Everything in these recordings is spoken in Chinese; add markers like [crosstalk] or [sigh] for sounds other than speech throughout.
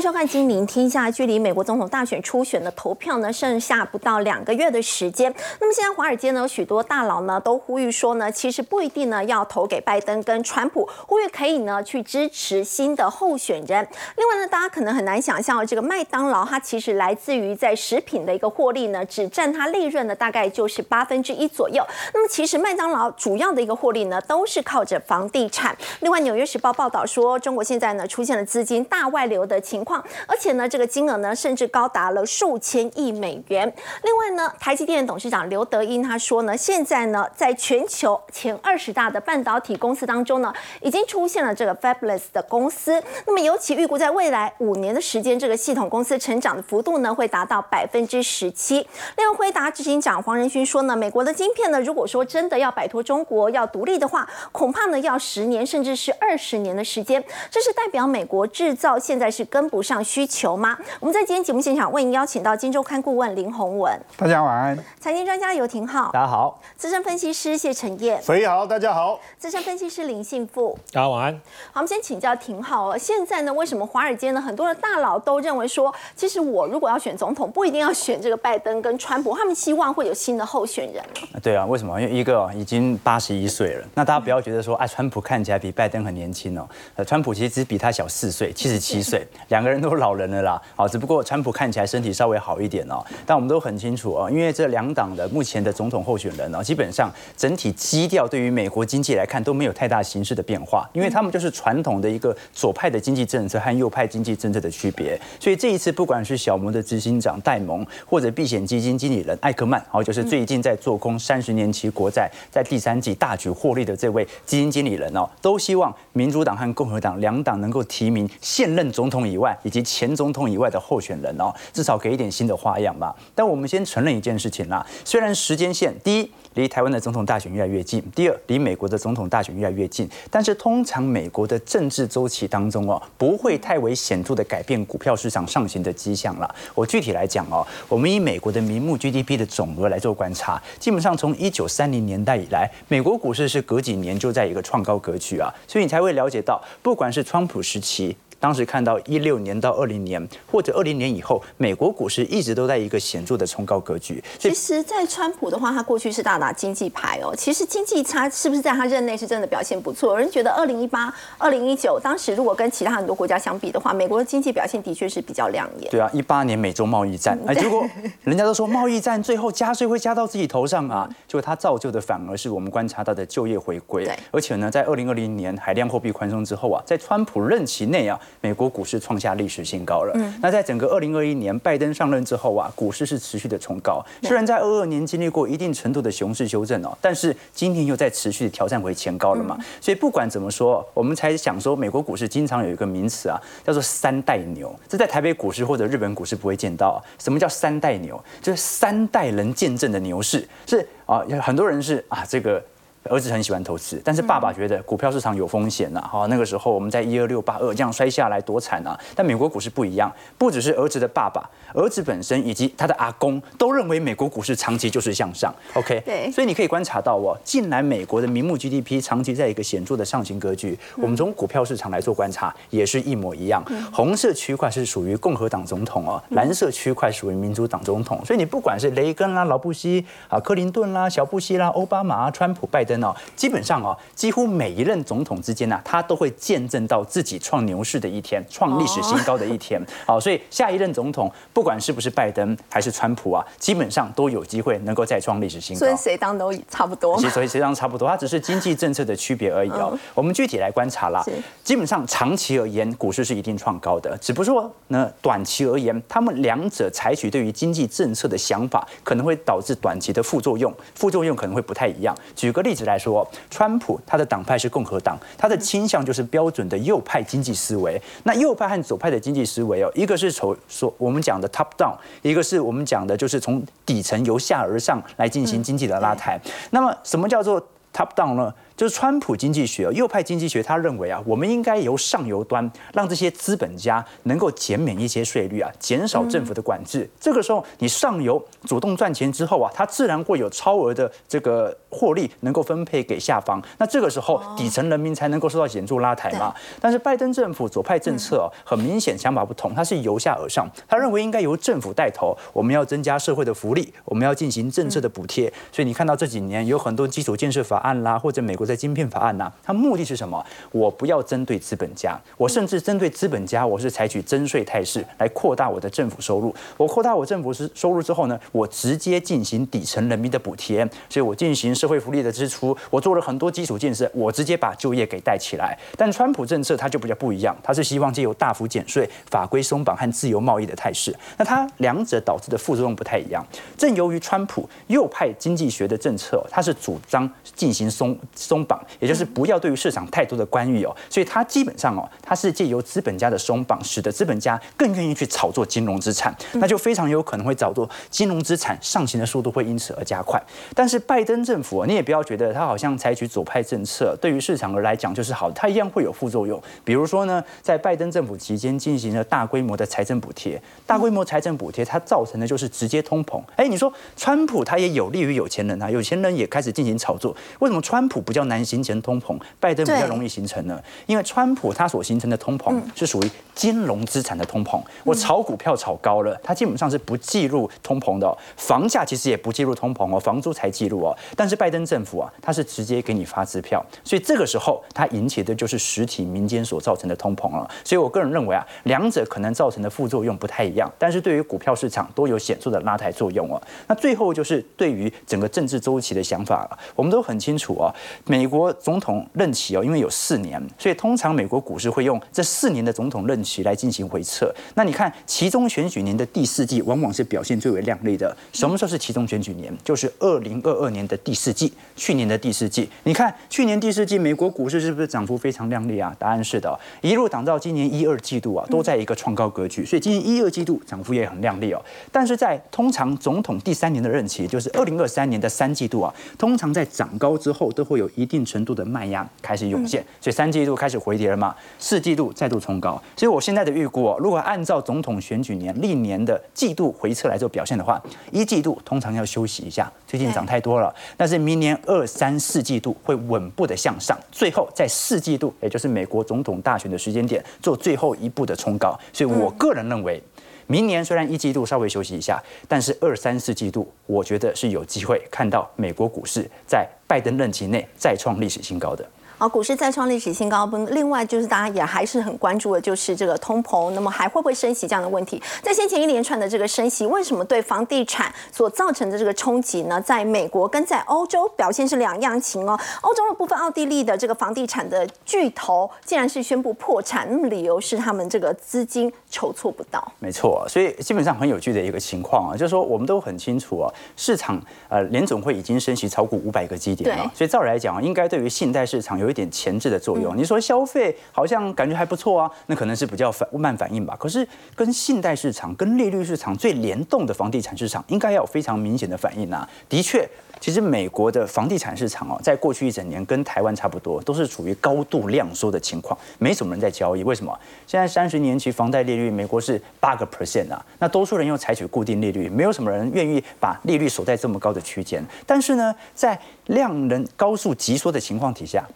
收看《金明天下》。距离美国总统大选初选的投票呢，剩下不到两个月的时间。那么现在华尔街呢，有许多大佬呢都呼吁说呢，其实不一定呢要投给拜登跟川普，呼吁可以呢去支持新的候选人。另外呢，大家可能很难想象，这个麦当劳它其实来自于在食品的一个获利呢，只占它利润的大概就是八分之一左右。那么其实麦当劳主要的一个获利呢，都是靠着房地产。另外，《纽约时报》报道说，中国现在呢出现了资金大外流的情况，而且呢，这个金额呢甚至高达了数千亿美元。另外呢，台积电董事长刘德英他说呢，现在呢，在全球前二十大的半导体公司当中呢，已经出现了这个 Fabless 的公司。那么，尤其预估在未来五年的时间，这个系统公司成长的幅度呢，会达到百分之十七。另外，辉达执行长黄仁勋说呢，美国的晶片呢，如果说真的要摆脱中国要独立的话，恐怕呢要十年甚至是二十年的时间。这是代表美国制造现在是跟不上需求吗？我们在今天节目现场为您邀请到《金周刊》顾问林宏文，大家晚安。财经专家游廷浩，大家好。资深分析师谢承彦，所以好，大家好。资深分析师林信富，大家晚安。好，我们先请教廷浩哦。现在呢，为什么华尔街呢很多的大佬都认为说，其实我如果要选总统，不一定要选这个拜登跟川普，他们希望会有新的候选人呢？对啊，为什么？因为一个已经八十一岁了，那大家不要觉得说，哎，川普看起来比拜登很年轻哦。呃，川普其实只比他小四岁，七十七岁，两个人都老人了啦。好，只不过川普看起来身体稍微好一点哦。但我们都很清楚哦，因为这两党的目前的总统候选人呢，基本上整体基调对于美国经济来看都没有太大形式的变化，因为他们就是传统的一个左派的经济政策和右派经济政策的区别。所以这一次，不管是小摩的执行长戴蒙，或者避险基金经理人艾克曼，好，就是最近在做空三十年期国债，在第三季大举获利的这位基金经理人哦，都希望民主党和共和党两党能够提名现任总统以外以及前总统以外的候选人哦，至少给一点新的花样吧。但我们先承认一件事情啦，虽然时间线第一离台湾的总统大选越来越近，第二离美国的总统大选越来越近，但是通常美国的政治周期当中哦，不会太为显著的改变股票市场上行的迹象了。我具体来讲哦，我们以美国的名目 GDP 的总额来做观察，基本上从一九三零年代以来，美国股市是隔几年就在一个创高格局啊，所以你才会了解到，不管是川普时期。当时看到一六年到二零年，或者二零年以后，美国股市一直都在一个显著的冲高格局。其实，在川普的话，他过去是大打经济牌哦。其实经济差是不是在他任内是真的表现不错？有人觉得二零一八、二零一九，当时如果跟其他很多国家相比的话，美国的经济表现的确是比较亮眼。对啊，一八年美洲贸易战，哎，结果人家都说贸易战最后加税会加到自己头上啊，结果它造就的反而是我们观察到的就业回归。对，而且呢，在二零二零年海量货币宽松之后啊，在川普任期内啊，美国股市创下历史新高了。嗯，那在整个二零二一年拜登上任之后啊，股市是持续的冲高。虽然在二二年经历过一定程度的熊市修正哦，但是今年又在持续的挑战回前高了嘛。所以不管怎么说，我们才想说，美国股市经常有一个名词啊，叫做三代牛。这在台北股市或者日本股市不会见到。什么叫三代牛？就是三代人见证的牛市。是啊，很多人是啊这个。儿子很喜欢投资，但是爸爸觉得股票市场有风险呐。哈，那个时候我们在一二六八二这样摔下来多惨啊！但美国股市不一样，不只是儿子的爸爸，儿子本身以及他的阿公都认为美国股市长期就是向上。OK，对，所以你可以观察到哦，近来美国的名目 GDP 长期在一个显著的上行格局。我们从股票市场来做观察，也是一模一样。红色区块是属于共和党总统哦，蓝色区块属于民主党总统。所以你不管是雷根啦、劳布希啊、克林顿啦、小布希啦、奥巴马、川普、拜登。哦，基本上哦，几乎每一任总统之间呢，他都会见证到自己创牛市的一天，创历史新高的一天。好，[laughs] 所以下一任总统，不管是不是拜登还是川普啊，基本上都有机会能够再创历史新高。所以谁当都差不多。其实所以谁当差不多，它只是经济政策的区别而已哦。我们具体来观察啦，基本上长期而言，股市是一定创高的。只不过呢，短期而言，他们两者采取对于经济政策的想法，可能会导致短期的副作用，副作用可能会不太一样。举个例子来说，川普他的党派是共和党，他的倾向就是标准的右派经济思维。那右派和左派的经济思维哦，一个是从所我们讲的 top down，一个是我们讲的就是从底层由下而上来进行经济的拉抬。那么什么叫做 top down 呢？就是川普经济学，右派经济学，他认为啊，我们应该由上游端让这些资本家能够减免一些税率啊，减少政府的管制。这个时候，你上游主动赚钱之后啊，他自然会有超额的这个获利能够分配给下方。那这个时候，底层人民才能够受到显著拉抬嘛。但是拜登政府左派政策很明显想法不同，他是由下而上，他认为应该由政府带头，我们要增加社会的福利，我们要进行政策的补贴。所以你看到这几年有很多基础建设法案啦，或者美国。在晶片法案呐，它目的是什么？我不要针对资本家，我甚至针对资本家，我是采取征税态势来扩大我的政府收入。我扩大我政府是收入之后呢，我直接进行底层人民的补贴，所以我进行社会福利的支出，我做了很多基础建设，我直接把就业给带起来。但川普政策它就比较不一样，它是希望借由大幅减税、法规松绑和自由贸易的态势。那它两者导致的副作用不太一样。正由于川普右派经济学的政策，它是主张进行松松。绑，也就是不要对于市场太多的干预哦，所以它基本上哦，它是借由资本家的松绑，使得资本家更愿意去炒作金融资产，那就非常有可能会炒作金融资产上行的速度会因此而加快。但是拜登政府，你也不要觉得他好像采取左派政策，对于市场而来讲就是好，它一样会有副作用。比如说呢，在拜登政府期间进行了大规模的财政补贴，大规模财政补贴它造成的就是直接通膨。哎，你说川普他也有利于有钱人啊，有钱人也开始进行炒作，为什么川普不叫？难形成通膨，拜登比较容易形成呢？因为川普他所形成的通膨是属于金融资产的通膨。我炒股票炒高了，它基本上是不计入通膨的。房价其实也不计入通膨哦，房租才计入哦。但是拜登政府啊，它是直接给你发支票，所以这个时候它引起的就是实体民间所造成的通膨了。所以我个人认为啊，两者可能造成的副作用不太一样，但是对于股票市场都有显著的拉抬作用哦。那最后就是对于整个政治周期的想法了，我们都很清楚啊，美。美国总统任期哦，因为有四年，所以通常美国股市会用这四年的总统任期来进行回测。那你看，其中选举年的第四季往往是表现最为亮丽的。什么时候是其中选举年？就是二零二二年的第四季，去年的第四季。你看，去年第四季美国股市是不是涨幅非常亮丽啊？答案是的，一路涨到今年一二季度啊，都在一个创高格局。所以今年一二季度涨幅也很亮丽哦。但是在通常总统第三年的任期，就是二零二三年的三季度啊，通常在涨高之后都会有一。定程度的卖压开始涌现，所以三季度开始回跌了嘛，四季度再度冲高。所以我现在的预估哦，如果按照总统选举年历年的季度回撤来做表现的话，一季度通常要休息一下，最近涨太多了。但是明年二三四季度会稳步的向上，最后在四季度，也就是美国总统大选的时间点做最后一步的冲高。所以我个人认为，明年虽然一季度稍微休息一下，但是二三四季度我觉得是有机会看到美国股市在。拜登任期内再创历史新高的。好，股市再创历史新高。不，另外就是大家也还是很关注的，就是这个通膨，那么还会不会升息这样的问题？在先前一连串的这个升息，为什么对房地产所造成的这个冲击呢？在美国跟在欧洲表现是两样情哦。欧洲的部分，奥地利的这个房地产的巨头竟然是宣布破产，那么理由是他们这个资金筹措不到。没错，所以基本上很有趣的一个情况啊，就是说我们都很清楚啊，市场呃联总会已经升息超过五百个基点了，所以照理来讲，应该对于信贷市场有。一点前置的作用，你说消费好像感觉还不错啊，那可能是比较反慢反应吧。可是跟信贷市场、跟利率市场最联动的房地产市场，应该要有非常明显的反应啊。的确，其实美国的房地产市场哦，在过去一整年跟台湾差不多，都是处于高度量缩的情况，没什么人在交易。为什么？现在三十年期房贷利率，美国是八个 percent 啊，那多数人又采取固定利率，没有什么人愿意把利率锁在这么高的区间。但是呢，在量能高速急缩的情况底下。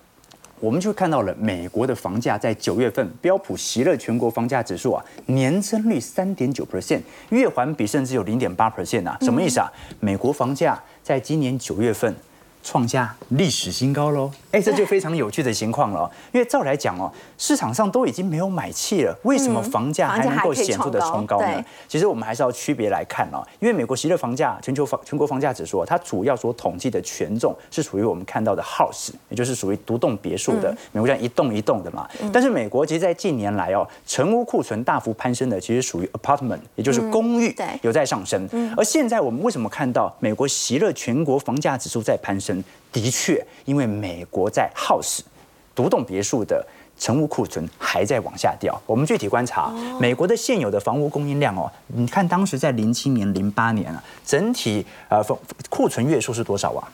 我们就看到了美国的房价在九月份标普席勒全国房价指数啊，年增率三点九 percent，月环比甚至有零点八 percent 啊，什么意思啊？美国房价在今年九月份。创下历史新高喽！哎，这就非常有趣的情况了。因为照来讲哦，市场上都已经没有买气了，为什么房价还能够显著的冲高呢？其实我们还是要区别来看哦。因为美国席勒房价全球房全国房价指数，它主要所统计的权重是属于我们看到的 house，也就是属于独栋别墅的。美国这样一栋一栋的嘛。但是美国其实，在近年来哦，成屋库存大幅攀升的，其实属于 apartment，也就是公寓，有在上升。而现在我们为什么看到美国席勒全国房价指数在攀升？的确，因为美国在 house 独栋别墅的成屋库存还在往下掉。我们具体观察美国的现有的房屋供应量哦，你看当时在零七年、零八年啊，整体呃库存月数是多少啊？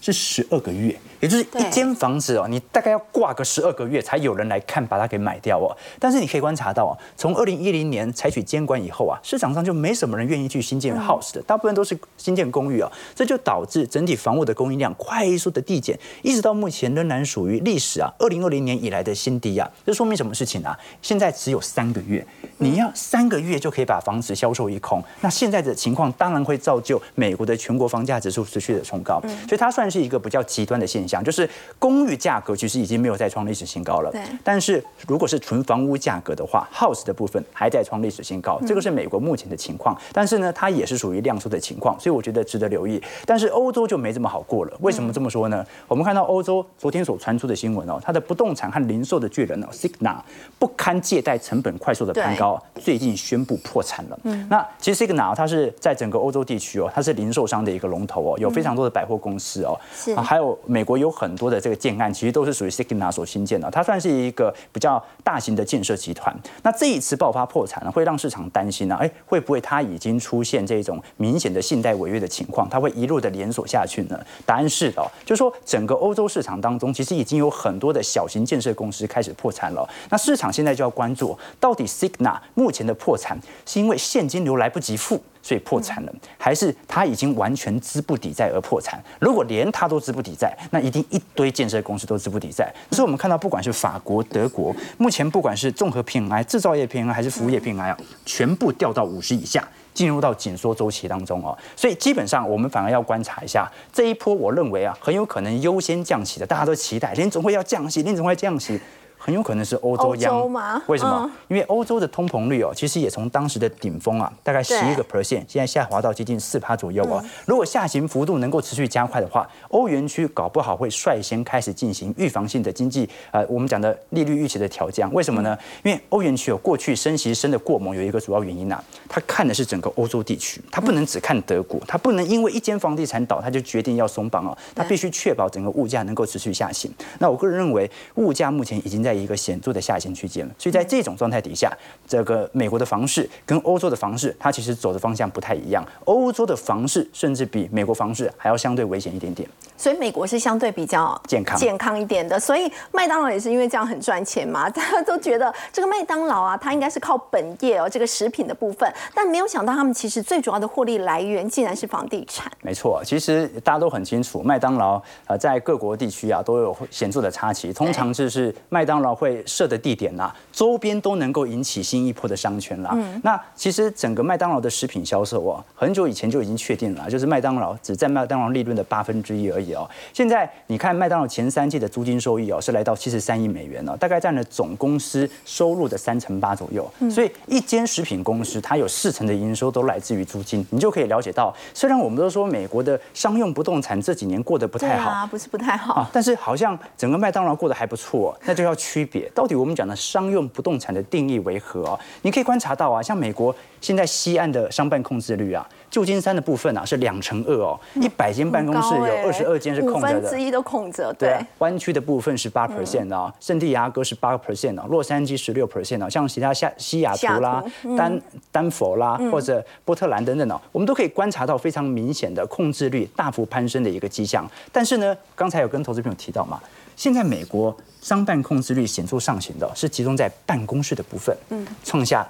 是十二个月。也就是一间房子哦，你大概要挂个十二个月才有人来看，把它给买掉哦。但是你可以观察到哦，从二零一零年采取监管以后啊，市场上就没什么人愿意去新建 house 的，大部分都是新建公寓啊，这就导致整体房屋的供应量快速的递减，一直到目前仍然属于历史啊二零二零年以来的新低啊。这说明什么事情啊？现在只有三个月，你要三个月就可以把房子销售一空，那现在的情况当然会造就美国的全国房价指数持续的冲高，所以它算是一个比较极端的现象，就是公寓价格其实已经没有再创历史新高了对，但是如果是纯房屋价格的话，house 的部分还在创历史新高，这个是美国目前的情况，但是呢，它也是属于量缩的情况，所以我觉得值得留意。但是欧洲就没这么好过了，为什么这么说呢？我们看到欧洲昨天所传出的新闻哦，它的不动产和零售的巨人哦，Signa 不堪借贷成本快速的攀高，最近宣布破产了。嗯那其实 Signa 它是在整个欧洲地区哦，它是零售商的一个龙头哦，有非常多的百货公司哦，是啊还有美国有很多的这个建案，其实都是属于 Signa 所新建的，它算是一个比较大型的建设集团。那这一次爆发破产呢，会让市场担心呢、哎，会不会它已经出现这种明显的信贷违约的情况，它会一路的连锁下去呢？答案是的、哦，就是说整个欧洲市场当中，其实已经有很多的小型建设公司开始破产了。那市场现在就要关注，到底 Signa 目前的破产是因为现金流来不及付？所以破产了，还是他已经完全资不抵债而破产？如果连他都资不抵债，那一定一堆建设公司都资不抵债。所以我们看到，不管是法国、德国，目前不管是综合 PMI、制造业 PMI 还是服务业 PMI 啊，全部掉到五十以下。进入到紧缩周期当中哦，所以基本上我们反而要观察一下这一波，我认为啊，很有可能优先降息的，大家都期待联总会要降息，联总会降息。很有可能是欧洲央洲吗为什么？嗯因为欧洲的通膨率哦，其实也从当时的顶峰啊，大概十一个 percent，现在下滑到接近四趴左右哦。如果下行幅度能够持续加快的话，欧元区搞不好会率先开始进行预防性的经济呃，我们讲的利率预期的调降。为什么呢？因为欧元区有过去升息升的过猛，有一个主要原因啊，它看的是整个欧洲地区，它不能只看德国，它不能因为一间房地产倒，它就决定要松绑哦，它必须确保整个物价能够持续下行。那我个人认为，物价目前已经在一个显著的下行区间了，所以在这种状态底下，这个美国的房市跟欧洲的房市，它其实走的方向不太一样。欧洲的房市甚至比美国房市还要相对危险一点点。所以美国是相对比较健康健康一点的，所以麦当劳也是因为这样很赚钱嘛，[laughs] 大家都觉得这个麦当劳啊，它应该是靠本业哦，这个食品的部分，但没有想到他们其实最主要的获利来源竟然是房地产。没错，其实大家都很清楚，麦当劳呃在各国地区啊都有显著的差旗，通常就是麦当劳会设的地点呐、周边都能够引起新一波的商圈啦。那其实整个麦当劳的食品销售哦，很久以前就已经确定了，就是麦当劳只占麦当劳利润的八分之一而已哦。现在你看麦当劳前三季的租金收益哦是来到七十三亿美元哦，大概占了总公司收入的三成八左右。所以一间食品公司它有四成的营收都来自于租金，你就可以了解到，虽然我们都说美国的商用不动产这几年过得不太好。啊，不是不太好。啊，但是好像整个麦当劳过得还不错，那就要区别到底我们讲的商用不动产的定义为何哦？你可以观察到啊，像美国现在西岸的商办控制率啊，旧金山的部分啊是两成二哦，一百间办公室有二十二间是空着的五分之。一都空着，对对啊，湾区的部分是八 percent 啊，圣地亚哥是八 percent 啊，洛杉矶十六 percent 啊，像其他下西雅图啦丹丹佛啦或者波特兰等等哦，我们都可以观察到非常明显的控制率大幅攀升的一个迹象。但是呢，刚才有跟投资朋友提到嘛，现在美国商办控制率显著上行的是集中在办公室的部分，嗯，创下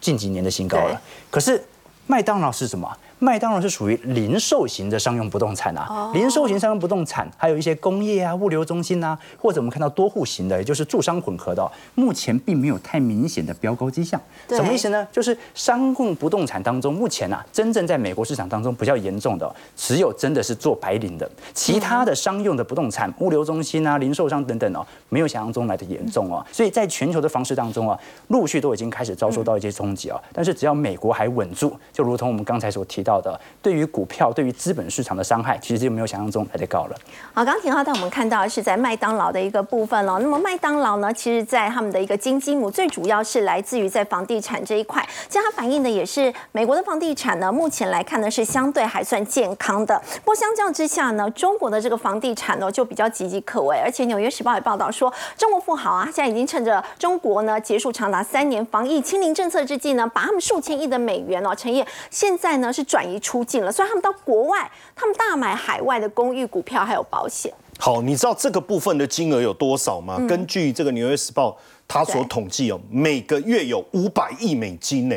近几年的新高了。可是麦当劳是什么？麦当劳是属于零售型的商用不动产啊，零售型商用不动产，还有一些工业啊、物流中心啊，或者我们看到多户型的，也就是住商混合的哦，目前并没有太明显的标高迹象。什么意思呢？就是商用不动产当中，目前啊，真正在美国市场当中比较严重的哦，只有真的是做白领的，其他的商用的不动产、物流中心啊、零售商等等哦，没有想象中来的严重哦。所以在全球的房市当中啊，陆续都已经开始遭受到一些冲击啊。但是只要美国还稳住，就如同我们刚才所提到到的，对于股票、对于资本市场的伤害，其实就没有想象中来的高了。好，刚刚田浩带我们看到是在麦当劳的一个部分了。那么麦当劳呢，其实在他们的一个金鸡母，最主要是来自于在房地产这一块。其实它反映的也是美国的房地产呢，目前来看呢是相对还算健康的。不过相较之下呢，中国的这个房地产呢就比较岌岌可危。而且《纽约时报》也报道说，中国富豪啊，现在已经趁着中国呢结束长达三年防疫清零政策之际呢，把他们数千亿的美元哦，陈烨现在呢是转移出境了，所以他们到国外，他们大买海外的公寓、股票还有保险。好，你知道这个部分的金额有多少吗？根据这个《纽约时报》他所统计哦，每个月有五百亿美金呢。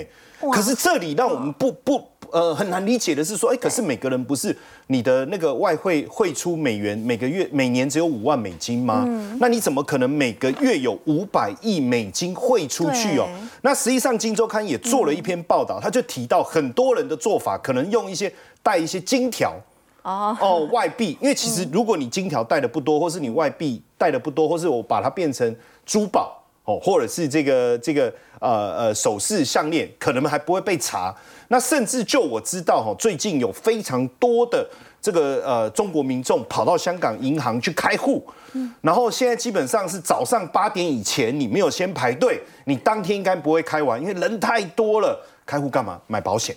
可是这里让我们不不呃很难理解的是说，哎，可是每个人不是你的那个外汇汇出美元每个月每年只有五万美金吗？那你怎么可能每个月有五百亿美金汇出去哦？那实际上《金周刊》也做了一篇报道，他就提到很多人的做法可能用一些带一些金条哦哦外币，因为其实如果你金条带的不多，或是你外币带的不多，或是我把它变成珠宝。哦，或者是这个这个呃呃首饰项链，可能还不会被查。那甚至就我知道哈，最近有非常多的这个呃中国民众跑到香港银行去开户，然后现在基本上是早上八点以前，你没有先排队，你当天应该不会开完，因为人太多了。开户干嘛？买保险。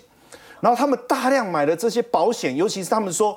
然后他们大量买了这些保险，尤其是他们说。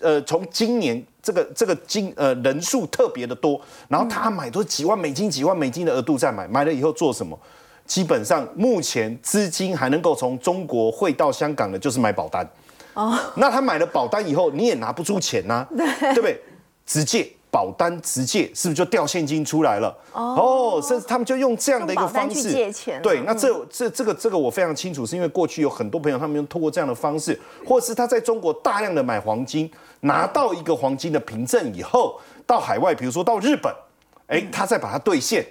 呃，从今年这个这个金呃人数特别的多，然后他买都是几万美金、几万美金的额度在买，买了以后做什么？基本上目前资金还能够从中国汇到香港的，就是买保单。哦，那他买了保单以后，你也拿不出钱呐，对不对？直接。保单直借是不是就掉现金出来了？哦，甚至他们就用这样的一个方式借钱。对，那这这这个这个我非常清楚，是因为过去有很多朋友他们用通过这样的方式，或是他在中国大量的买黄金，拿到一个黄金的凭证以后，到海外，比如说到日本，哎，他再把它兑现，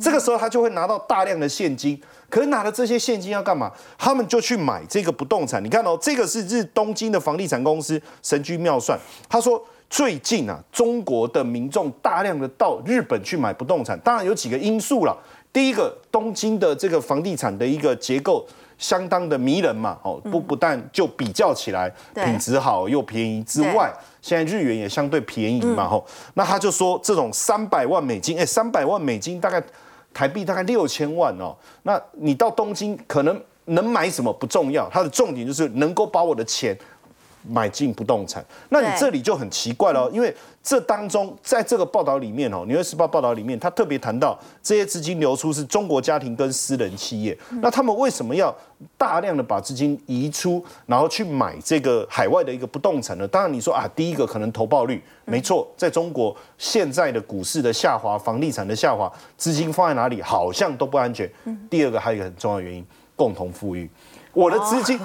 这个时候他就会拿到大量的现金。可是拿了这些现金要干嘛？他们就去买这个不动产。你看哦，这个是日东京的房地产公司神居妙算，他说。最近啊，中国的民众大量的到日本去买不动产，当然有几个因素了。第一个，东京的这个房地产的一个结构相当的迷人嘛，哦，不不但就比较起来品质好又便宜之外，现在日元也相对便宜嘛，吼。那他就说这种三百万美金，哎，三百万美金大概台币大概六千万哦。那你到东京可能能买什么不重要，它的重点就是能够把我的钱。买进不动产，那你这里就很奇怪了，因为这当中在这个报道里面哦，《纽约时报》报道里面，他特别谈到这些资金流出是中国家庭跟私人企业，那他们为什么要大量的把资金移出，然后去买这个海外的一个不动产呢？当然你说啊，第一个可能投报率没错，在中国现在的股市的下滑、房地产的下滑，资金放在哪里好像都不安全。第二个还有一个很重要的原因，共同富裕，我的资金。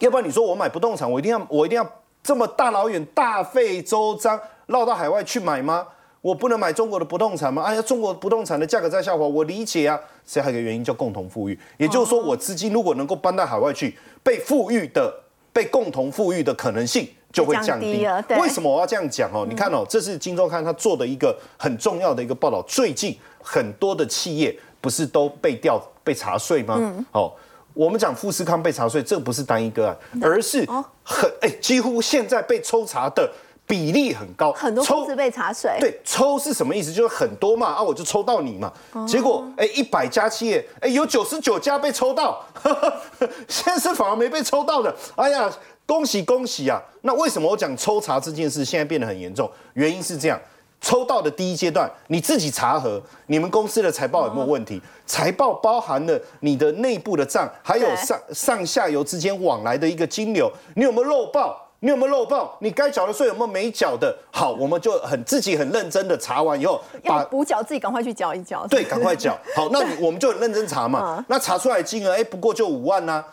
要不然你说我买不动产，我一定要我一定要这么大老远大费周章绕到海外去买吗？我不能买中国的不动产吗？哎呀，中国不动产的价格在下滑，我理解啊。所以还有一个原因叫共同富裕，也就是说我资金如果能够搬到海外去，被富裕的、被共同富裕的可能性就会降低。为什么我要这样讲哦？你看哦，这是金周刊他做的一个很重要的一个报道。最近很多的企业不是都被调被查税吗？哦。我们讲富士康被查税，这不是单一个案，而是很哎，几乎现在被抽查的比例很高，很多抽是被查税。对，抽是什么意思？就是很多嘛，啊，我就抽到你嘛。结果哎，一百家企业，哎，有九十九家被抽到，[laughs] 现在是反而没被抽到的。哎呀，恭喜恭喜啊！那为什么我讲抽查这件事现在变得很严重？原因是这样。抽到的第一阶段，你自己查核你们公司的财报有没有问题？财报包含了你的内部的账，还有上上下游之间往来的一个金流，你有没有漏报？你有没有漏报？你该缴的税有没有没缴的？好，我们就很自己很认真的查完以后，把补缴自己赶快去缴一缴。对，赶快缴。[laughs] 好，那我们就很认真查嘛。那查出来金额，哎，不过就五万呐，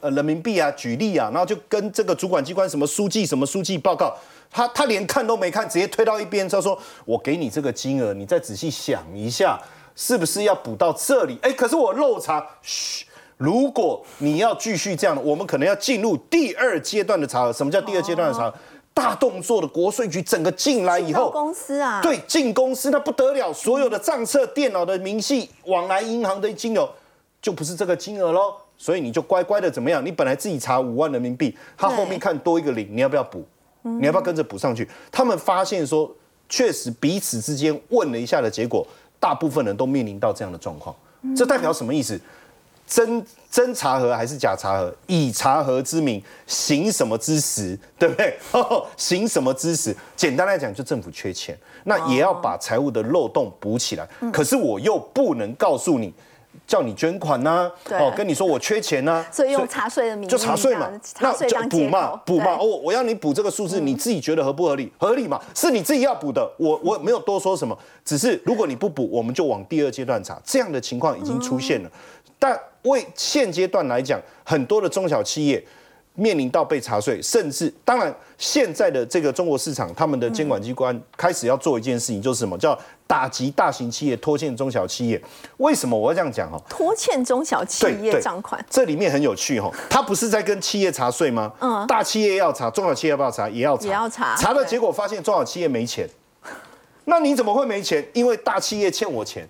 呃，人民币啊，举例啊，然后就跟这个主管机关什么书记什么书记报告。他他连看都没看，直接推到一边。他说：“我给你这个金额，你再仔细想一下，是不是要补到这里？”哎，可是我漏查。嘘，如果你要继续这样，我们可能要进入第二阶段的查核。什么叫第二阶段的查核？大动作的国税局整个进来以后，公司啊，对，进公司那不得了，所有的账册、电脑的明细、往来银行的金额，就不是这个金额喽。所以你就乖乖的怎么样？你本来自己查五万人民币，他后面看多一个零，你要不要补？你要不要跟着补上去？他们发现说，确实彼此之间问了一下的结果，大部分人都面临到这样的状况。这代表什么意思？真真查核还是假查核？以查核之名行什么之实？对不对？[laughs] 行什么之实？简单来讲，就政府缺钱，那也要把财务的漏洞补起来。可是我又不能告诉你，叫你捐款呐、对哦，跟你说我缺钱呐、所以用查税的名义就查税嘛这样，查税就补嘛补嘛。哦，我要你补这个数字，你自己觉得合不合理？合理嘛，是你自己要补的，我我没有多说什么，只是如果你不补，我们就往第二阶段查。这样的情况已经出现了，但为现阶段来讲，很多的中小企业。面临到被查税，甚至当然，现在的这个中国市场，他们的监管机关开始要做一件事情，就是什么叫打击大型企业、拖欠中小企业。为什么我要这样讲？哦，拖欠中小企业账款，这里面很有趣哈、哦，他不是在跟企业查税吗？嗯，大企业要查，中小企业要不要查？也要查，也要查查的对结果发现中小企业没钱，那你怎么会没钱？因为大企业欠我钱。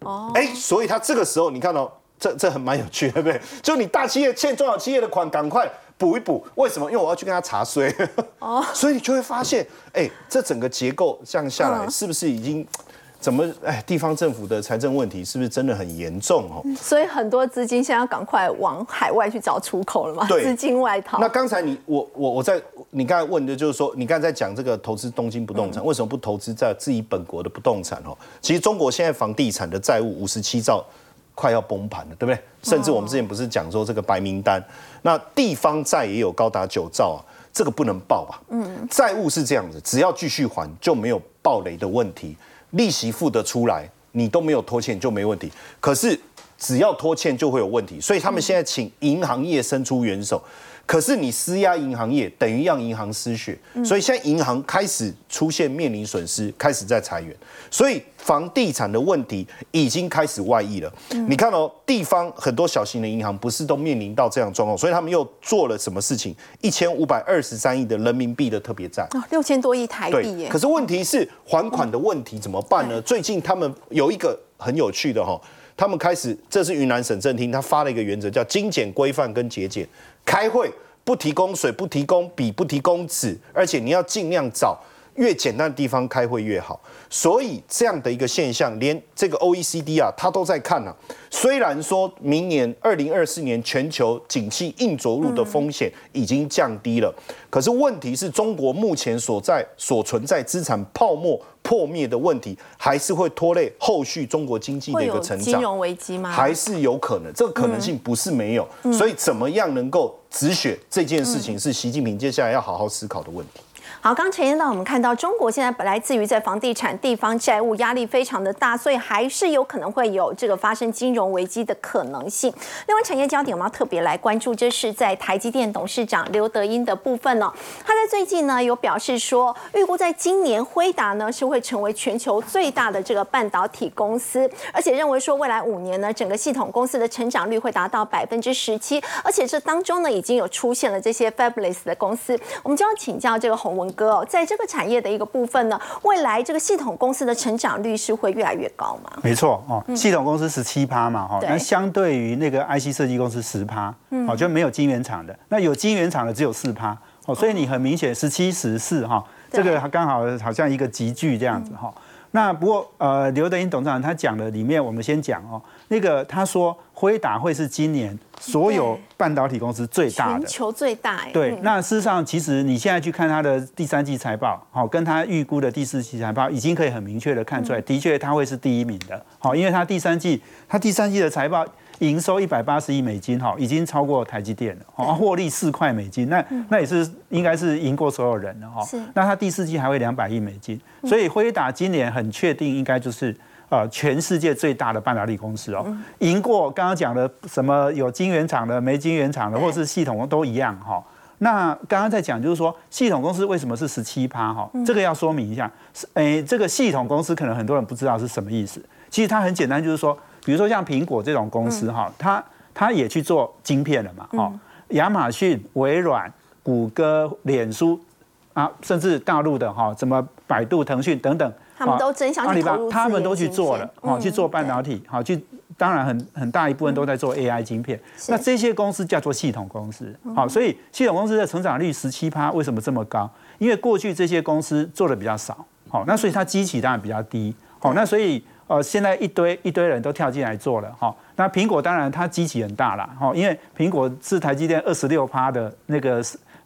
哦，哎，所以他这个时候你看到，这这很蛮有趣，对不对？就你大企业欠中小企业的款，赶快补一补。为什么？因为我要去跟他查税。哦，[laughs] 所以你就会发现，哎，这整个结构这样下来，嗯是不是已经？怎么？哎，地方政府的财政问题是不是真的很严重哦？所以很多资金现在要赶快往海外去找出口了嘛，对资金外逃。那刚才你我我我在你刚才问的就是说，你刚才在讲这个投资东京不动产，为什么不投资在自己本国的不动产？哦，其实中国现在房地产的债务五十七兆，快要崩盘了，对不对？甚至我们之前不是讲说这个白名单，那地方债也有高达九兆啊，这个不能报吧？嗯，债务是这样子，只要继续还就没有暴雷的问题，利息付得出来，你都没有拖欠就没问题。可是只要拖欠就会有问题，所以他们现在请银行业伸出援手。可是你施压银行业，等于让银行失血，所以现在银行开始出现面临损失，开始在裁员，所以房地产的问题已经开始外溢了。你看哦，地方很多小型的银行不是都面临到这样的状况，所以他们又做了什么事情？一千五百二十三亿的人民币的特别债。哦，六千多亿台币可！是问题是还款的问题怎么办呢？最近他们有一个很有趣的哈，他们开始，这是云南省政厅他发了一个原则，叫精简规范跟节俭。开会不提供水，不提供笔，不提供纸，而且你要尽量找越简单的地方开会越好。所以这样的一个现象，连这个 OECD 啊，他都在看啊。虽然说明年二零二四年全球景气硬着陆的风险已经降低了，可是问题是中国目前所在所存在资产泡沫破灭的问题，还是会拖累后续中国经济的一个成长。金融危机吗？还是有可能，这个可能性不是没有，所以怎么样能够止血这件事情是习近平接下来要好好思考的问题。好，刚陈彦到我们看到中国现在本来自于在房地产地方债务压力非常的大，所以还是有可能会有这个发生金融危机的可能性。另外，产业焦点我们要特别来关注，这是在台积电董事长刘德英的部分哦。他在最近呢有表示说，预估在今年辉达呢是会成为全球最大的这个半导体公司，而且认为说未来五年呢整个系统公司的成长率会达到百分之十七，而且这当中呢已经有出现了这些 Fabulous 的公司。我们就要请教这个洪文哥哦，在这个产业的一个部分呢，未来这个系统公司的成长率是会越来越高吗？没错哦，系统公司十七趴嘛，哈，对那相对于那个 IC 设计公司十趴，哦，就没有晶圆厂的，那有晶圆厂的只有四趴，哦，所以你很明显十七十四哈，对这个刚好好像一个集聚这样子哈。那不过呃，刘德英董事长他讲的里面，我们先讲哦，那个他说辉达会是今年所有半导体公司最大的，全球最大哎，对，嗯。那事实上，其实你现在去看它的第三季财报，好，跟它预估的第四季财报，已经可以很明确的看出来，的确它会是第一名的，好，因为它第三季，它第三季的财报营收一百八十亿美金，哈，已经超过台积电了，哦，获利四块美金，那那也是应该是赢过所有人了哈是。那它第四季还会两百亿美金，所以辉达今年很确定应该就是。呃，全世界最大的半导体公司哦，赢过刚刚讲的什么有晶圆厂的、没晶圆厂的，或是系统都一样哈、那刚刚在讲，就是说系统公司为什么是十七趴哈？这个要说明一下，是诶，这个系统公司可能很多人不知道是什么意思。其实它很简单，就是说，比如说像苹果这种公司哈，它它也去做晶片了嘛，哈，亚马逊、微软、谷歌、脸书啊，甚至大陆的哈，什么百度、腾讯等等，他们啊都真相去投入，他们都去做了。片，好、嗯去做半导体，好、去，当然很很大一部分都在做 AI 晶片。那这些公司叫做系统公司，好、所以系统公司的成长率十七趴，为什么这么高？因为过去这些公司做的比较少，好、那所以它基期当然比较低，好、那所以呃现在一堆一堆人都跳进来做了，哈、那苹果当然它基期很大啦，哈、因为苹果是台积电二十六趴的那个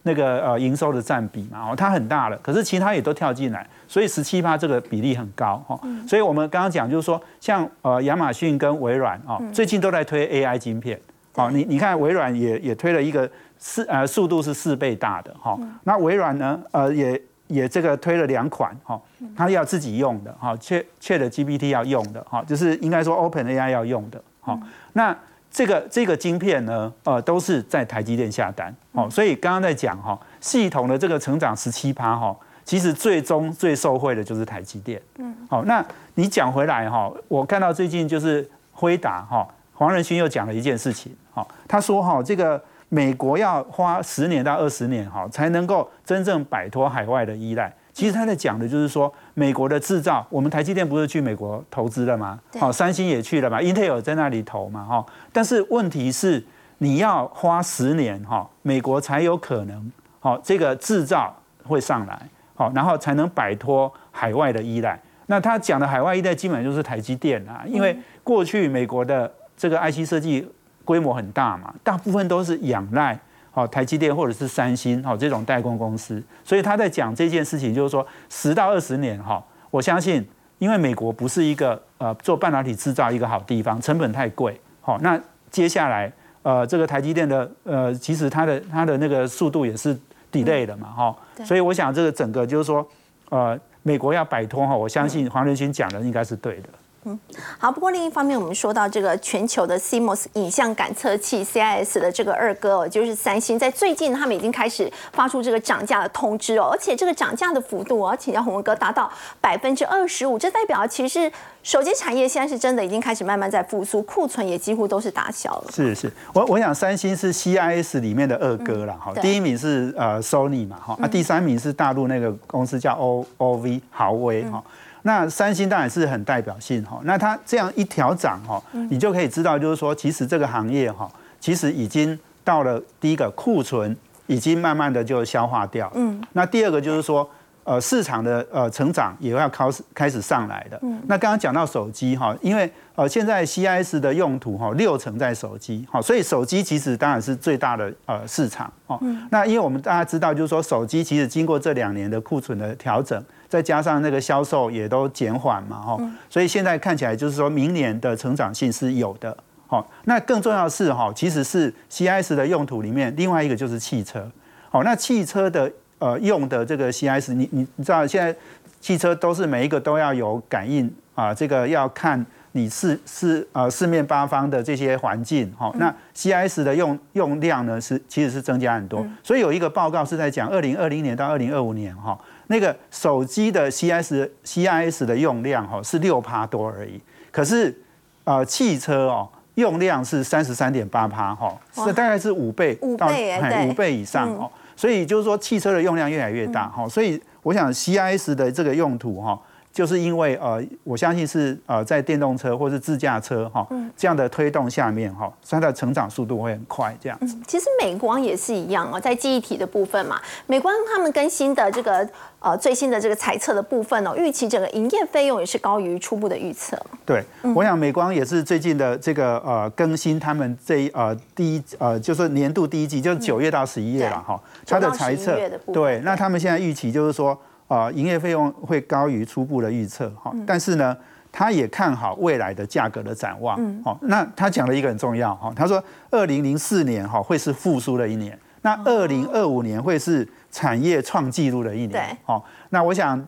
那个呃营收的占比嘛，哦，它很大了，可是其他也都跳进来，所以十七趴这个比例很高哈。所以我们刚刚讲就是说，像呃亚马逊跟微软哦，最近都在推 AI 晶片，哦，你你看微软也也推了一个四呃速度是四倍大的哈，那微软呢呃也也这个推了两款哈，它要自己用的哈，切切的 GPT 要用的哈，就是应该说 Open AI 要用的哈，那。这个这个晶片呢，呃，都是在台积电下单，哦，所以刚刚在讲哈，系统的这个成长十七趴哈，其实最终最受惠的就是台积电，嗯，好，那你讲回来哈，我看到最近就是辉达哈，黄仁勋又讲了一件事情，哈，他说哈，这个美国要花十年到二十年哈，才能够真正摆脱海外的依赖。其实他在讲的就是说，美国的制造，我们台积电不是去美国投资了吗？好，三星也去了嘛，Intel 在那里投嘛，哈。但是问题是，你要花十年哈，美国才有可能好这个制造会上来，好，然后才能摆脱海外的依赖。那他讲的海外依赖，基本上就是台积电啊，因为过去美国的这个 IC 设计规模很大嘛，大部分都是仰赖。好，台积电或者是三星，好这种代工公司，所以他在讲这件事情，就是说十到二十年，哈，我相信，因为美国不是一个呃做半导体制造一个好地方，成本太贵，好，那接下来呃这个台积电的呃其实它的它的那个速度也是 delay 的嘛，哈，所以我想这个整个就是说呃美国要摆脱哈，我相信黄仁勋讲的应该是对的。嗯，好。不过另一方面，我们说到这个全球的 CMOS 影像感测器 CIS 的这个二哥哦，就是三星，在最近他们已经开始发出这个涨价的通知哦，而且这个涨价的幅度哦，请教洪文哥达到百分之二十五，这代表其实手机产业现在是真的已经开始慢慢在复苏，库存也几乎都是打消了。是是，我我想三星是 CIS 里面的二哥了哈，第一名是呃 Sony 嘛哈，啊第三名是大陆那个公司叫 O O V 豪威哈。那三星当然是很代表性哈，那它这样一调涨哈，你就可以知道，就是说，其实这个行业哈，其实已经到了第一个库存已经慢慢的就消化掉，嗯，那第二个就是说，呃，市场的呃成长也要开始开始上来的，嗯，那刚刚讲到手机哈，因为呃现在 CIS 的用途哈六成在手机，好，所以手机其实当然是最大的呃市场哦，那因为我们大家知道，就是说手机其实经过这两年的库存的调整。再加上那个销售也都减缓嘛，哈，所以现在看起来就是说明年的成长性是有的，好，那更重要的是哈，其实是 CIS 的用途里面另外一个就是汽车，好，那汽车的呃用的这个 CIS，你你你知道现在汽车都是每一个都要有感应啊，这个要看你四四呃四面八方的这些环境，好，那 CIS 的用用量呢是其实是增加很多，所以有一个报告是在讲二零二零年到二零二五年哈。那个手机的 CIS CIS 的用量哈是六趴多而已，可是呃汽车哦用量是三十三点八趴哈，是大概是五倍五倍五倍以上哦，所以就是说汽车的用量越来越大哈，所以我想 CIS 的这个用途哈。就是因为呃，我相信是呃，在电动车或是自驾车哈这样的推动下面哈，它的成长速度会很快这样子。其实美光也是一样哦，在记忆体的部分嘛，美光他们更新的这个呃最新的这个猜测的部分哦，预期整个营业费用也是高于初步的预测。对，我想美光也是最近的这个呃更新，他们这呃第一呃就是年度第一季，就是九月到十一月了哈，它的猜测对，那他们现在预期就是说。啊，营业费用会高于初步的预测哈，但是呢，他也看好未来的价格的展望。好，那他讲了一个很重要哈，他说二零零四年哈会是复苏的一年，那二零二五年会是产业创纪录的一年。对，好，那我想，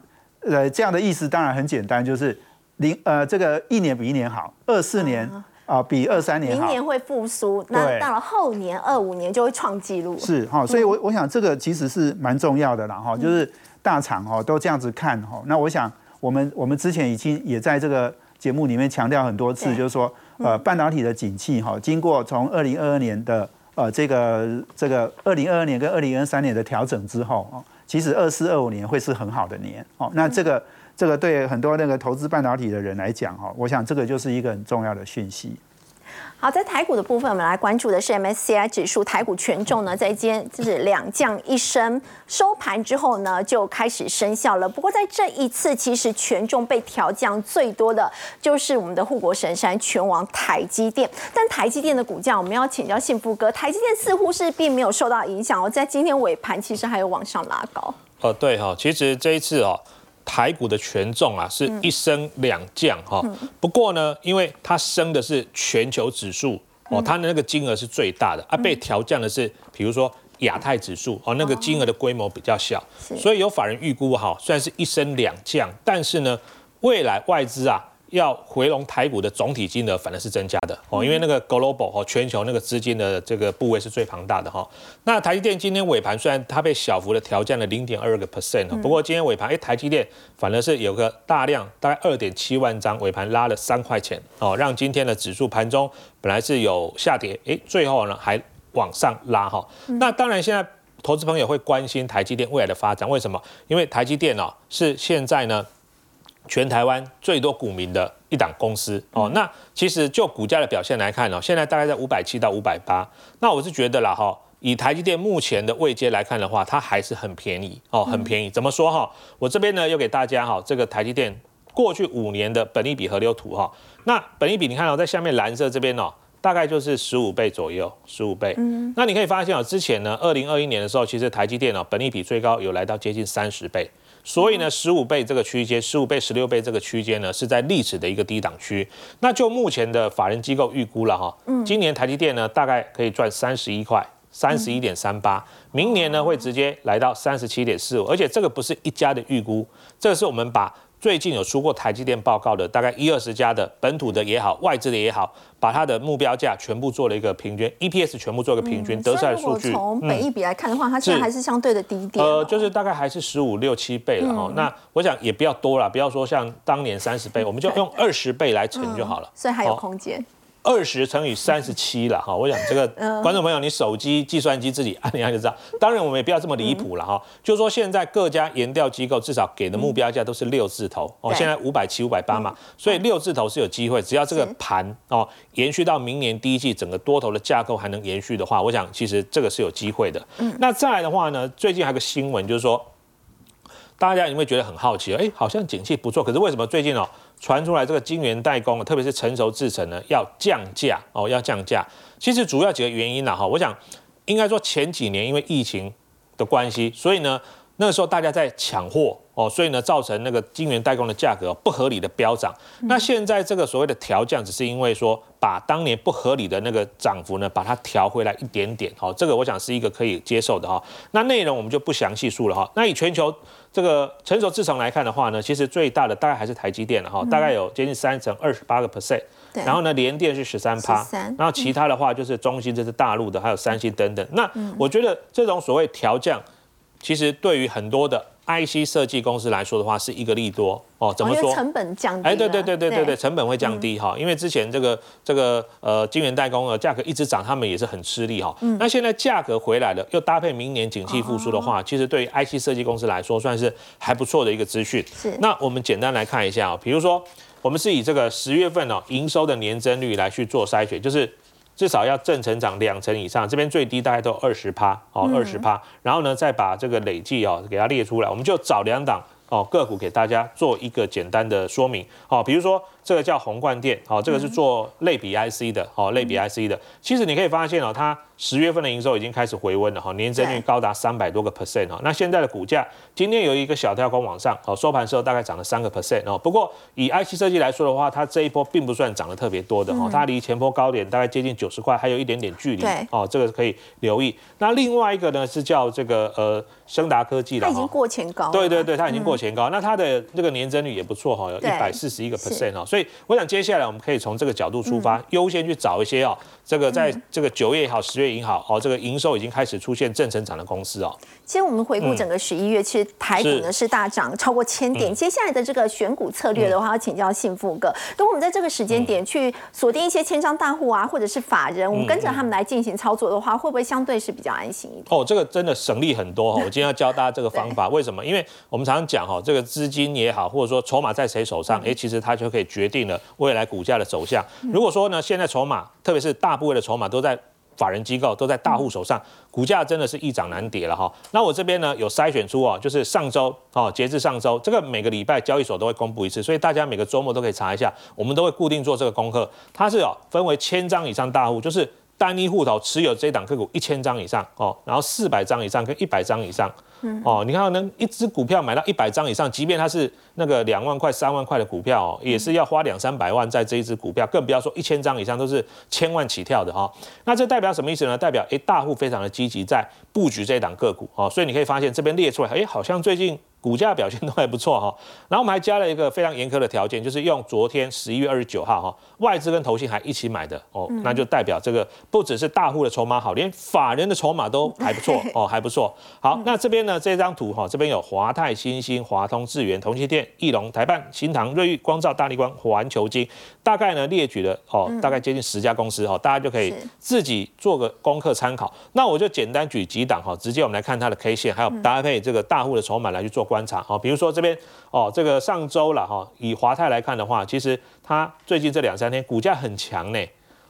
呃，这样的意思当然很简单，就是零呃这个一年比一年好，二四年啊比二三年好，明年会复苏，那到了后年二五年就会创纪录。是哈，所以我我想这个其实是蛮重要的啦哈，就是。大厂哦都这样子看哈，那我想我们我们之前已经也在这个节目里面强调很多次，就是说呃半导体的景气哈，经过从二零二二年的呃这个这个二零二二年跟二零二三年的调整之后哦，其实二四二五年会是很好的年哦。那这个这个对很多那个投资半导体的人来讲哈，我想这个就是一个很重要的讯息。好，在台股的部分，我们来关注的是 MSCI 指数，台股权重呢，在今天就是两降一升，收盘之后呢，就开始生效了。不过在这一次，其实权重被调降最多的就是我们的护国神山拳王台积电。但台积电的股价，我们要请教幸福哥，台积电似乎是并没有受到影响哦，在今天尾盘其实还有往上拉高。哦，对哈，其实这一次哦。台股的权重啊，是一升两降哈。不过呢，因为它升的是全球指数哦，它的那个金额是最大的啊。被调降的是，比如说亚太指数哦，那个金额的规模比较小，所以有法人预估哈，虽然是一升两降，但是呢，未来外资啊。要回笼台股的总体金额反而是增加的哦，因为那个 global 哦，全球那个资金的这个部位是最庞大的哈。那台积电今天尾盘虽然它被小幅的调降了零点二个 percent 不过今天尾盘哎，台积电反而是有个大量大概二点七万张尾盘拉了三块钱哦，让今天的指数盘中本来是有下跌哎，最后呢还往上拉哈。那当然现在投资朋友会关心台积电未来的发展，为什么？因为台积电哦是现在呢。全台湾最多股民的一档公司哦，那其实就股价的表现来看哦，现在大概在五百七到五百八。那我是觉得啦哈，以台积电目前的位阶来看的话，它还是很便宜哦，很便宜。怎么说哈？我这边呢又给大家哈，这个台积电过去五年的本利比河流图哈。那本利比你看到在下面蓝色这边哦，大概就是十五倍左右，十五倍。嗯。那你可以发现哦，之前呢，二零二一年的时候，其实台积电哦，本利比最高有来到接近三十倍。所以呢，十五倍这个区间，十五倍、十六倍这个区间呢，是在历史的一个低档区。那就目前的法人机构预估了哈，今年台积电呢大概可以赚三十一块，三十一点三八，明年呢会直接来到三十七点四五，而且这个不是一家的预估，这个是我们把。最近有出过台积电报告的，大概一二十家的本土的也好，外资的也好，把它的目标价全部做了一个平均，EPS 全部做一个平均，得出来数据。从本益比来看的话，它现在还是相对的低点。呃，就是大概还是十五六七倍了哈。那我想也不要多了，不要说像当年三十倍，我们就用二十倍来乘就好了。所以还有空间。二十乘以三十七了哈，我想这个 [laughs] 观众朋友，你手机、计算机自己按一下就知道。当然，我们也不要这么离谱了哈，就是说现在各家研调机构至少给的目标价都是六字头哦，现在五百七、五百八嘛，所以六字头是有机会，只要这个盘哦延续到明年第一季，整个多头的架构还能延续的话，我想其实这个是有机会的。那再来的话呢，最近还有个新闻就是说，大家有没有觉得很好奇？哎，好像景气不错，可是为什么最近哦？传出来这个晶圆代工，特别是成熟制程呢，要降价哦，要降价。其实主要几个原因啦哈，我想应该说前几年因为疫情的关系，所以呢那个时候大家在抢货。哦，所以呢，造成那个晶圆代工的价格不合理的飙涨。那现在这个所谓的调降，只是因为说把当年不合理的那个涨幅呢，把它调回来一点点。好，这个我想是一个可以接受的哈。那内容我们就不详细述了哈。那以全球这个成熟制程来看的话呢，其实最大的大概还是台积电了哈，大概有接近三成二十八个 percent。然后呢，联电是十三趴。然后其他的话就是中芯，这是大陆的，还有三星等等。那我觉得这种所谓调降，其实对于很多的。IC 设计公司来说的话，是一个利多哦。怎么说？成本降低。哎，对对对对对对，成本会降低哈。因为之前这个这个呃晶圆代工的价格一直涨，他们也是很吃力哈。那现在价格回来了，又搭配明年景气复苏的话，其实对于 IC 设计公司来说，算是还不错的一个资讯。是。那我们简单来看一下啊，比如说我们是以这个十月份哦营收的年增率来去做筛选，就是。至少要正成长两成以上，这边最低大概都二十趴哦，二十趴。然后呢，再把这个累计哦给它列出来，我们就找两档哦个股给大家做一个简单的说明哦，比如说。这个叫宏冠电，好，这个是做类比 IC 的，好，类比 IC 的。其实你可以发现哦，它十月份的营收已经开始回温了，哈，年增率高达三百多个 percent 哦。那现在的股价今天有一个小跳空往上，哦，收盘时候大概涨了三个 percent 哦。不过以 IC 设计来说的话，它这一波并不算涨得特别多的，哦，它离前波高点大概接近九十块，还有一点点距离，哦，这个可以留意。那另外一个呢是叫这个呃升达科技的，它已经过前高，对对对，它已经过前高。那它的这个年增率也不错哈，有一百四十一个 percent 哦。所以我想接下来我们可以从这个角度出发，优先去找一些哦，这个在这个九月也好，十月也好，哦，这个营收已经开始出现正成长的公司哦。其实我们回顾整个十一月，其实台股呢是是大涨超过千点。接下来的这个选股策略的话，要请教幸福哥。如果我们在这个时间点去锁定一些千张大户啊，或者是法人，我们跟着他们来进行操作的话，会不会相对是比较安心一点？哦，这个真的省力很多 [laughs] 哈！我今天要教大家这个方法，为什么？因为我们常常讲哈，这个资金也好，或者说筹码在谁手上，哎，其实它就可以决定了未来股价的走向。如果说呢，现在筹码，特别是大部分的筹码都在法人机构，都在大户手上，股价真的是一涨难跌了哈。那我这边呢有筛选出哦，就是上周哦，截至上周，这个每个礼拜交易所都会公布一次，所以大家每个周末都可以查一下，我们都会固定做这个功课。它是哦分为千张以上大户，就是。单一户头持有这档个股一千张以上哦，然后四百张以上跟一百张以上，哦，你看能一只股票买到一百张以上，即便它是那个两万块、三万块的股票哦，也是要花两三百万在这一只股票，更不要说一千张以上都是千万起跳的哈、那这代表什么意思呢？代表诶大户非常的积极在布局这一档个股哦，所以你可以发现这边列出来，诶好像最近。股价表现都还不错哈，然后我们还加了一个非常严苛的条件，就是用昨天十一月二十九号哈，外资跟投信还一起买的哦，那就代表这个不只是大户的筹码好，连法人的筹码都还不错 [laughs] 哦，还不错。好，那这边呢这张图哈，这边有华泰、新兴、华通、智源、同心店、翼龙、台办、新唐、瑞昱、光照、大力光、环球金，大概呢列举了哦，大概接近十家公司哦，大家就可以自己做个功课参考。那我就简单举几档哈，直接我们来看它的 K 线，还有搭配这个大户的筹码来去做观察哈。比如说这边哦，这个上周了哈，以华泰来看的话，其实它最近这两三天股价很强呢。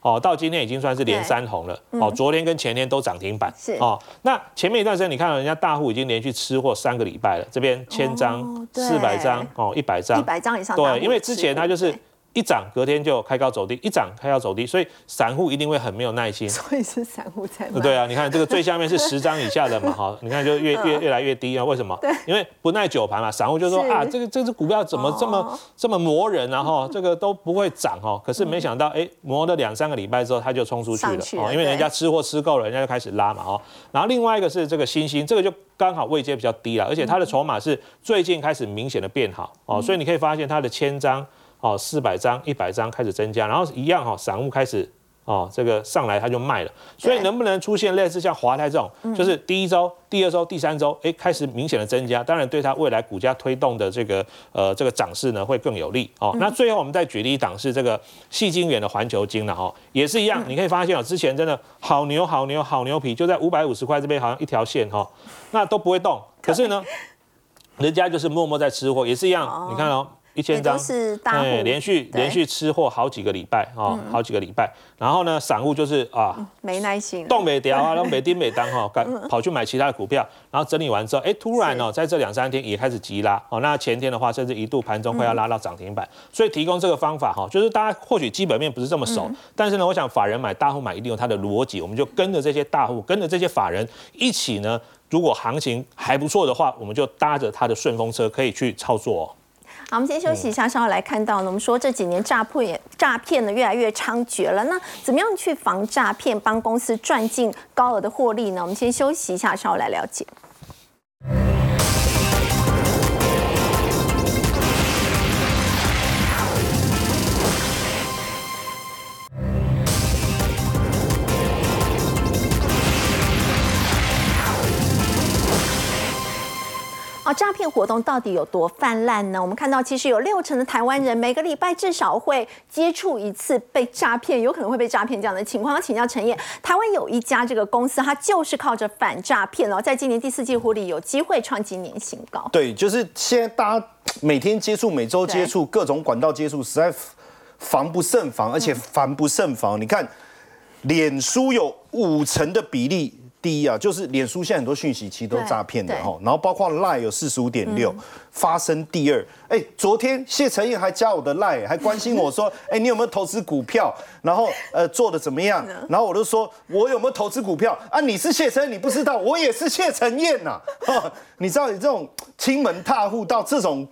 哦，到今天已经算是连三红了。哦，昨天跟前天都涨停板。是哦，那前面一段时间你看到人家大户已经连续吃货三个礼拜了，这边千张四百张、哦一百张一，百张以上对，因为之前它就是对一涨隔天就开高走低，一涨开高走低，所以散户一定会很没有耐心。[laughs] 所以是散户在买。[laughs] 对啊，你看这个最下面是十张以下的嘛，[laughs] 哈，你看就越越越来越低啊，为什么？对。因为不耐久盘嘛，散户就说啊，这个这只股票怎么这么、哦这么磨人啊，哈，这个都不会涨哦，可是没想到，哎，磨了两三个礼拜之后，它就冲出去了上去了哦，因为人家吃货吃够了，人家就开始拉嘛，哦，然后另外一个是这个星星，这个就刚好位阶比较低了，而且它的筹码是最近开始明显的变好哦，所以你可以发现它的千张哦，四百张、一百张开始增加，然后一样哈、散户开始哦，这个上来它就卖了，所以能不能出现类似像华泰这种，就是第一周、第二周、第三周，哎，开始明显的增加，当然对它未来股价推动的这个呃这个涨势呢会更有利哦。那最后我们再举例一档是这个细晶圆的环球晶了哈，也是一样，你可以发现哦，之前真的好牛好牛好牛皮，就在五百五十块这边好像一条线哈，那都不会动，可是呢，人家就是默默在吃货，也是一样，你看哦。一千张是大户哎连续连续吃货好几个礼拜哦，好几个礼拜。然后呢，散户就是啊，没耐心了。动北调啊，动北丁北当哈，赶 [laughs] 跑去买其他的股票，然后整理完之后，哎，突然哦，在这两三天也开始急拉哦，那前天的话，甚至一度盘中快要拉到涨停板，所以提供这个方法哈，就是大家或许基本面不是这么熟，但是呢，我想法人买大户买一定有它的逻辑，我们就跟着这些大户，跟着这些法人一起呢，如果行情还不错的话，我们就搭着它的顺风车可以去操作哦。好，我们先休息一下，稍后来看到呢，我们说这几年诈骗诈骗呢越来越猖獗了，那怎么样去防诈骗，帮公司赚进高额的获利呢？我们先休息一下，稍后来了解。哦，诈骗活动到底有多泛滥呢？我们看到，其实有六成的台湾人每个礼拜至少会接触一次被诈骗，有可能会被诈骗这样的情况。要请教陈燕，台湾有一家这个公司，它就是靠着反诈骗哦，在今年第四季获利有机会创今年新高。对，就是现在大家每天接触、每周接触、各种管道接触，实在防不胜防，而且防不胜防。你看，脸书有五成的比例。第一啊，就是脸书现在很多讯息其实都是诈骗的对哈，然后包括 Line 有四十五点六，发生第二。哎，昨天谢承彦还加我的 Line，还关心我说，[laughs] 哎，你有没有投资股票？然后呃做的怎么样？然后我就说我有没有投资股票啊？你是谢承彦，你不知道，我也是谢承彦呐。哈你知道你这种亲门踏户到这种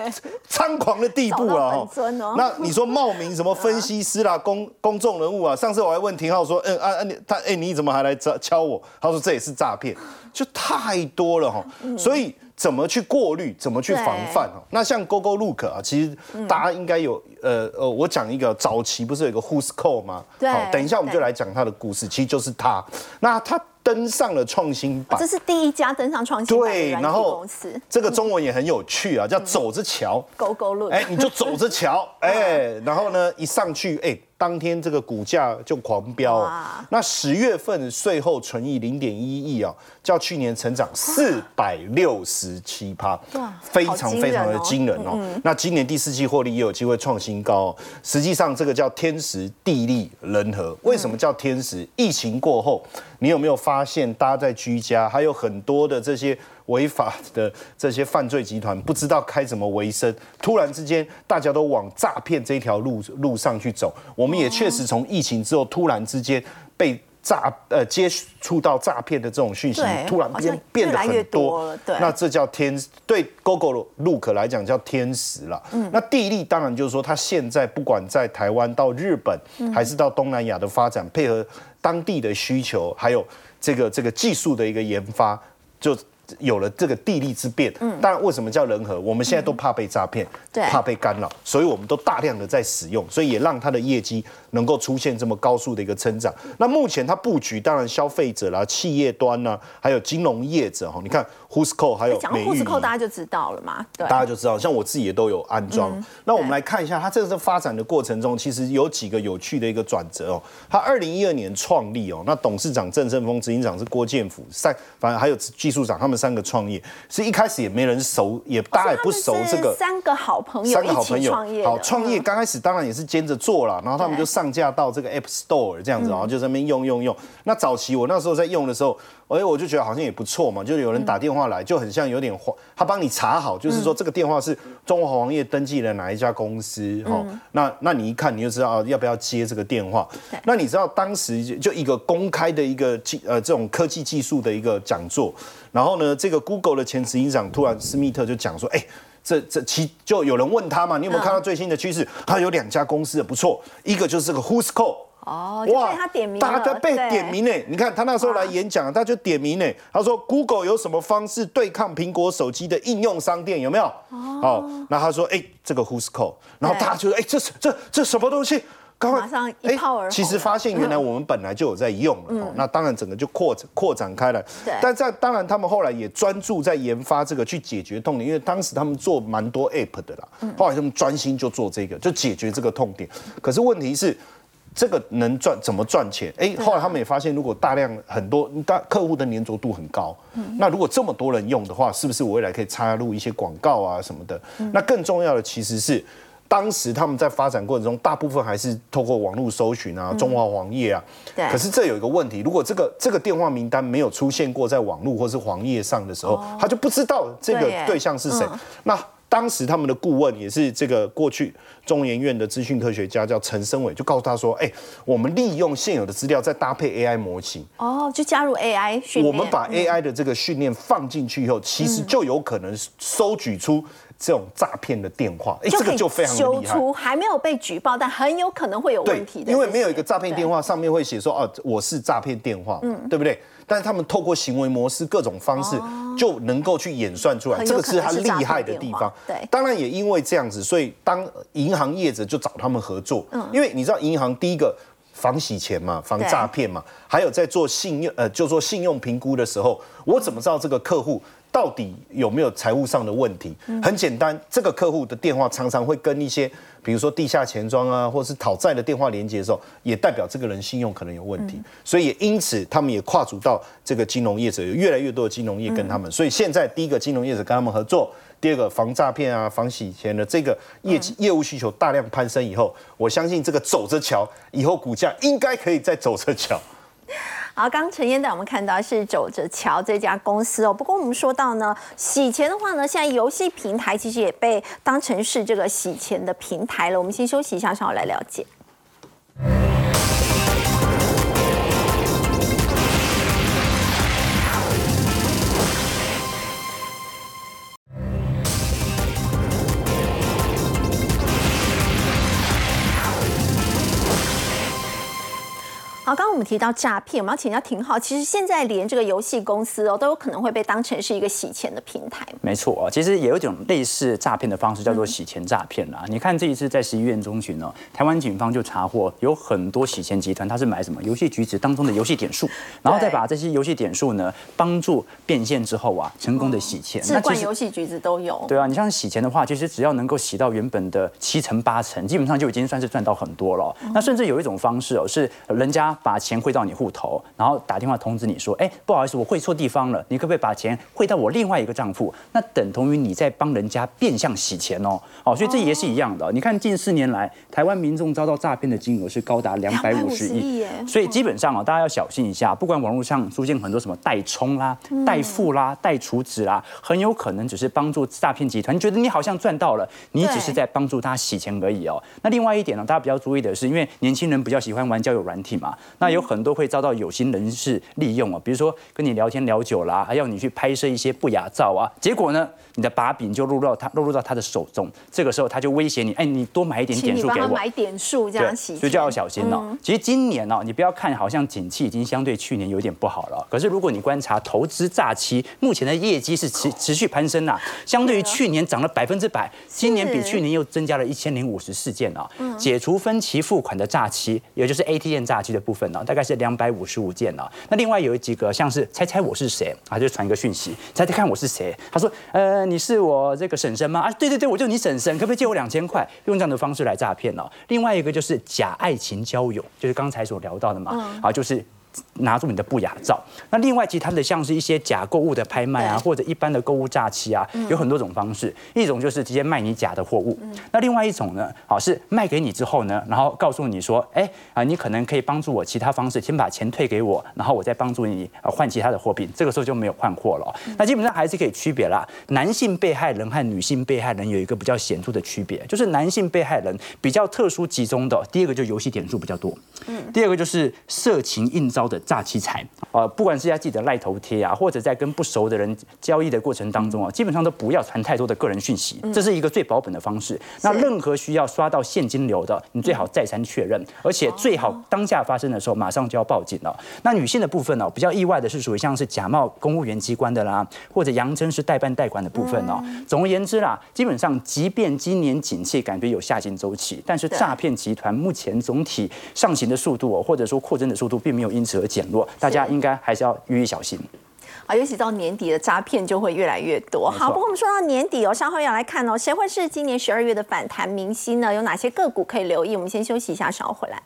[laughs] 猖狂的地步找到啊！本尊哦那你说冒名什么分析师啦、公公众人物啊？上次我还问廷浩说，嗯啊啊你他哎、你怎么还来敲敲我？他说这也是诈骗，就太多了哈。所以怎么去过滤，怎么去防范哦。那像 GoGo Look 啊，其实大家应该有呃呃，我讲一个早期不是有一个 Who's Call 吗？对好，等一下我们就对来讲他的故事，其实就是他。那他登上了创新榜这，是第一家登上创新榜的对，软体然后公司这个中文也很有趣啊，叫走着瞧。，Go Go Look。哎，你就走着瞧，哎，[laughs] 然后呢，一上去，哎，当天这个股价就狂飙哦。那十月份税后纯益零点一亿啊，较去年成长四百六十七趴，非常非常的惊人哦。那今年第四季获利也有机会创新高哦。实际上，这个叫天时地利人和。为什么叫天时？疫情过后，你有没有发现，大家在居家，还有很多的这些违法的这些犯罪集团，不知道该怎么为生，突然之间大家都往诈骗这条路路上去走。我们也确实从疫情之后，突然之间被。诈呃接触到诈骗的这种讯息，突然变变得很多对，那这叫天对 Google Look 来讲叫天时了。嗯那地利当然就是说，它现在不管在台湾到日本，嗯还是到东南亚的发展，配合当地的需求，还有这个这个技术的一个研发，就。有了这个地利之便，当然为什么叫人和？我们现在都怕被诈骗，怕被干扰，所以我们都大量的在使用，所以也让它的业绩能够出现这么高速的一个增长。那目前它布局，当然消费者啦、企业端啦，还有金融业者哈，你看 Who'sco 还有讲到美 Who's 玉 Call，仪大家就知道了嘛。对，大家就知道，像我自己也都有安装。嗯那我们来看一下，它这个发展的过程中，其实有几个有趣的一个转折哦。它二零一二年创立哦，那董事长郑胜峰，执行长是郭建甫，三反正还有技术长，他们三个创业，是一开始也没人熟，也大家也不熟这个。三个好朋友三个好朋友创业，好创业嗯刚开始当然也是兼着做了，然后他们就上架到这个 App Store 这样子，然后就在那边用用用。那早期我那时候在用的时候，哎，我就觉得好像也不错嘛，就是有人打电话来，就很像有点慌，他帮你查好，就是说这个电话是中华黄业登记了哪一家公司，哦，那那你一看你就知道啊要不要接这个电话。那你知道当时就就一个公开的一个技呃这种科技技术的一个讲座，然后呢，这个 Google 的前执行长突然斯密特就讲说，哎。这这其就有人问他嘛，你有没有看到最新的趋势？他有两家公司的不错，一个就是这个 Who's Call。哦，哇被他点名了，大家被对点名呢。你看他那时候来演讲，他就点名呢。他说 Google 有什么方式对抗苹果手机的应用商店？有没有？哦，那他说，哎，这个 Who's Call，然后大家就说，哎，这是这这什么东西？赶快马上一哎炮而红其实发现原来我们本来就有在用了，哦，那当然整个就扩扩展开来。对但在当然他们后来也专注在研发这个去解决痛点，因为当时他们做蛮多 App 的啦，后来他们专心就做这个，就解决这个痛点。可是问题是。这个能赚怎么赚钱？哎，后来他们也发现，如果大量很多大客户的粘着度很高，那如果这么多人用的话，是不是我未来可以插入一些广告啊什么的？那更重要的其实是。当时他们在发展过程中，大部分还是透过网络搜寻啊、中华黄页啊。对。可是这有一个问题，如果这个这个电话名单没有出现过在网络或是黄页上的时候，他就不知道这个对象是谁。那当时他们的顾问也是这个过去中研院的资讯科学家，叫陈生伟，就告诉他说：“哎、我们利用现有的资料，再搭配 AI 模型，哦，就加入 AI 训练，我们把 AI 的这个训练放进去以后，其实就有可能收取出这种诈骗的电话。哎、这个就非常的揪厉害。出还没有被举报，但很有可能会有对问题，的，因为没有一个诈骗电话上面会写说哦，我是诈骗电话，嗯对不对？但是他们透过行为模式各种方式就能够去演算出来，很这个是他厉害的地方。对当然也因为这样子，所以当银行业者就找他们合作，嗯因为你知道银行第一个。防洗钱嘛，防对诈骗嘛，还有在做信用呃，就做信用评估的时候，我怎么知道这个客户到底有没有财务上的问题？嗯很简单，这个客户的电话常常会跟一些，比如说地下钱庄啊，或是讨债的电话连接的时候，也代表这个人信用可能有问题。嗯所以也因此，他们也跨足到这个金融业者，有越来越多的金融业跟他们。所以现在第一个金融业者跟他们合作。第二个防诈骗啊、防洗钱的这个业绩、业务需求大量攀升以后，我相信这个走着瞧，以后股价应该可以再走着瞧。[laughs] 好，刚陈燕带我们看到是走着瞧这家公司哦。不过我们说到呢，洗钱的话呢，现在游戏平台其实也被当成是这个洗钱的平台了。我们先休息一下，稍后来了解。刚刚我们提到诈骗，我们要请教廷浩，其实现在连这个游戏公司哦，都有可能会被当成是一个洗钱的平台。没错，其实也有一种类似诈骗的方式，叫做洗钱诈骗啦。你看这一次在十一月中旬呢，台湾警方就查获有很多洗钱集团，他是买什么游戏橘子当中的游戏点数，[laughs] 然后再把这些游戏点数呢帮助变现之后啊，成功的洗钱。置冠游戏橘子都有。对啊，你像洗钱的话，其实只要能够洗到原本的七成八成，基本上就已经算是赚到很多了。那甚至有一种方式哦，是人家把钱汇到你户头，然后打电话通知你说，哎，不好意思，我汇错地方了，你可不可以把钱汇到我另外一个账户？那等同于你在帮人家变相洗钱哦。哦，所以这也是一样的。你看近四年来，台湾民众遭到诈骗的金额是高达两百五十亿，所以基本上啊，大家要小心一下。不管网络上出现很多什么代充啦、代付啦、代储值啦，很有可能只是帮助诈骗集团觉得你好像赚到了，你只是在帮助他洗钱而已哦。那另外一点呢，大家比较注意的是，因为年轻人比较喜欢玩交友软体嘛，那有很多会遭到有心人士利用啊，比如说跟你聊天聊久了，还要你去拍摄一些不雅照啊，结果呢，你的把柄就落入到他落入到他的手中，这个时候他就威胁你，哎，你多买一点点数给我，买点数这样洗，所以就要小心哦。其实今年哦，你不要看好像景气已经相对去年有点不好了，可是如果你观察投资诈欺，目前的业绩是持持续攀升呐，相对于去年涨了百分之百，今年比去年又增加了一千零五十四件啊。解除分期付款的诈欺，也就是 ATM 诈欺的部分呢，大概是两百五十五件啊。那另外有几个像是猜猜我是谁啊，就传一个讯息，猜猜看我是谁？他说，呃，你是我这个婶婶吗？啊，对对对，我就你婶婶，可不可以借我两千块？用这样的方式来诈骗呢。另外一个就是假爱情交友，就是刚才所聊到的嘛，啊，就是。拿住你的不雅照，那另外其他的像是一些假购物的拍卖啊，或者一般的购物诈欺啊，有很多种方式。一种就是直接卖你假的货物，那另外一种呢，好是卖给你之后呢，然后告诉你说，哎啊，你可能可以帮助我其他方式，先把钱退给我，然后我再帮助你换其他的货币。这个时候就没有换货了。那基本上还是可以区别啦。男性被害人和女性被害人有一个比较显著的区别，就是男性被害人比较特殊集中的，第二个就游戏点数比较多，嗯，第二个就是色情应招。的诈欺财啊，不管是在自己的赖头贴啊，或者在跟不熟的人交易的过程当中啊，基本上都不要传太多的个人讯息，这是一个最保本的方式。那任何需要刷到现金流的，你最好再三确认，而且最好当下发生的时候马上就要报警了。那女性的部分呢，比较意外的是属于像是假冒公务员机关的啦，或者杨真是代办贷款的部分哦。总而言之啦，基本上即便今年景气感觉有下行周期，但是诈骗集团目前总体上行的速度哦，或者说扩增的速度，并没有因此。而减弱，大家应该还是要予以小心。啊，尤其到年底的诈骗就会越来越多。好，不过我们说到年底哦，稍后要来看哦，谁会是今年十二月的反弹明星呢？有哪些个股可以留意？我们先休息一下，稍后回来。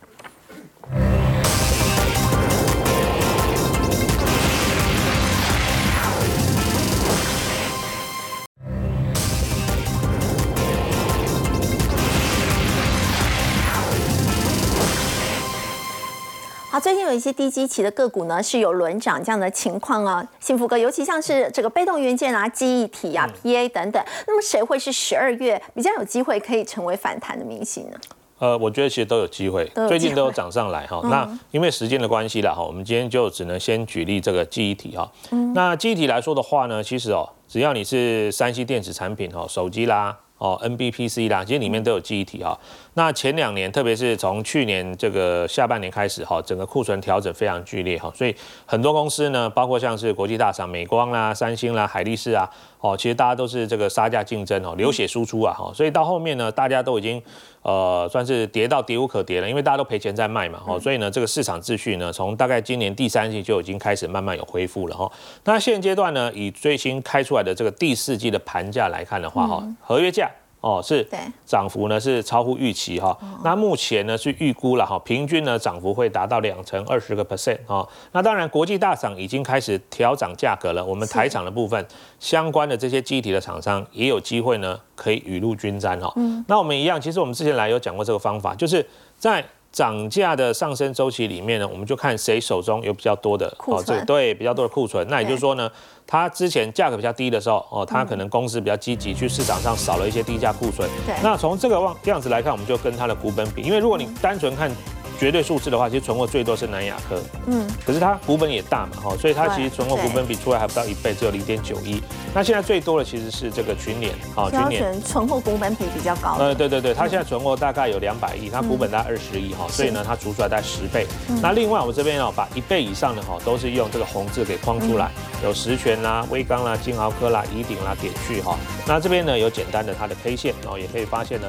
好，最近有一些低基期的个股呢，是有轮涨这样的情况啊。幸福哥，尤其像是这个被动元件啊、记忆体啊、PA 等等，那么谁会是十二月比较有机会可以成为反弹的明星呢？呃，我觉得其实都有机会，最近都有涨上来哈。那因为时间的关系了哈，我们今天就只能先举例这个记忆体哈。那记忆体来说的话呢，其实哦，只要你是三 C 电子产品哈，手机啦。哦，NBPC 啦，其实里面都有记忆体哈。那前两年，特别是从去年这个下半年开始哈，整个库存调整非常剧烈哈，所以很多公司呢，包括像是国际大厂美光啦、三星啦、海力士啊，哦，其实大家都是这个杀价竞争哦，流血输出啊哈，所以到后面呢，大家都已经呃算是跌到跌无可跌了，因为大家都赔钱在卖嘛哈，所以呢，这个市场秩序呢，从大概今年第三季就已经开始慢慢有恢复了哈。那现阶段呢，以最新开出来的这个第四季的盘价来看的话哈，合约价。哦，是涨幅呢是超乎预期哈。那目前呢是预估了哈，平均呢涨幅会达到两成二十个 percent 哈。那当然，国际大厂已经开始调涨价格了。我们台厂的部分相关的这些机体的厂商也有机会呢，可以雨露均沾哈。那我们一样，其实我们之前来有讲过这个方法，就是在。涨价的上升周期里面呢，我们就看谁手中有比较多的哦，这对比较多的库存。那也就是说呢，它之前价格比较低的时候，哦，它可能公司比较积极去市场上少了一些低价库存。对。那从这个望样子来看，我们就跟它的股本比，因为如果你单纯看绝对数字的话，其实存货最多是南亚科，嗯，可是它股本也大嘛，哈，所以它其实存货股本比出来还不到一倍，只有零点九一。那现在最多的其实是这个群联，啊，群联。存货股本比比较高。呃，对对对，它现在存货大概有两百亿，它股本大概二十亿哈，所以呢，它除出来大概十倍。那另外我们这边哦，把一倍以上的哈，都是用这个红字给框出来，有实权啦、威刚啦、金豪科啦、怡鼎啦、点去哈。那这边呢有简单的它的 K 线然后，也可以发现呢。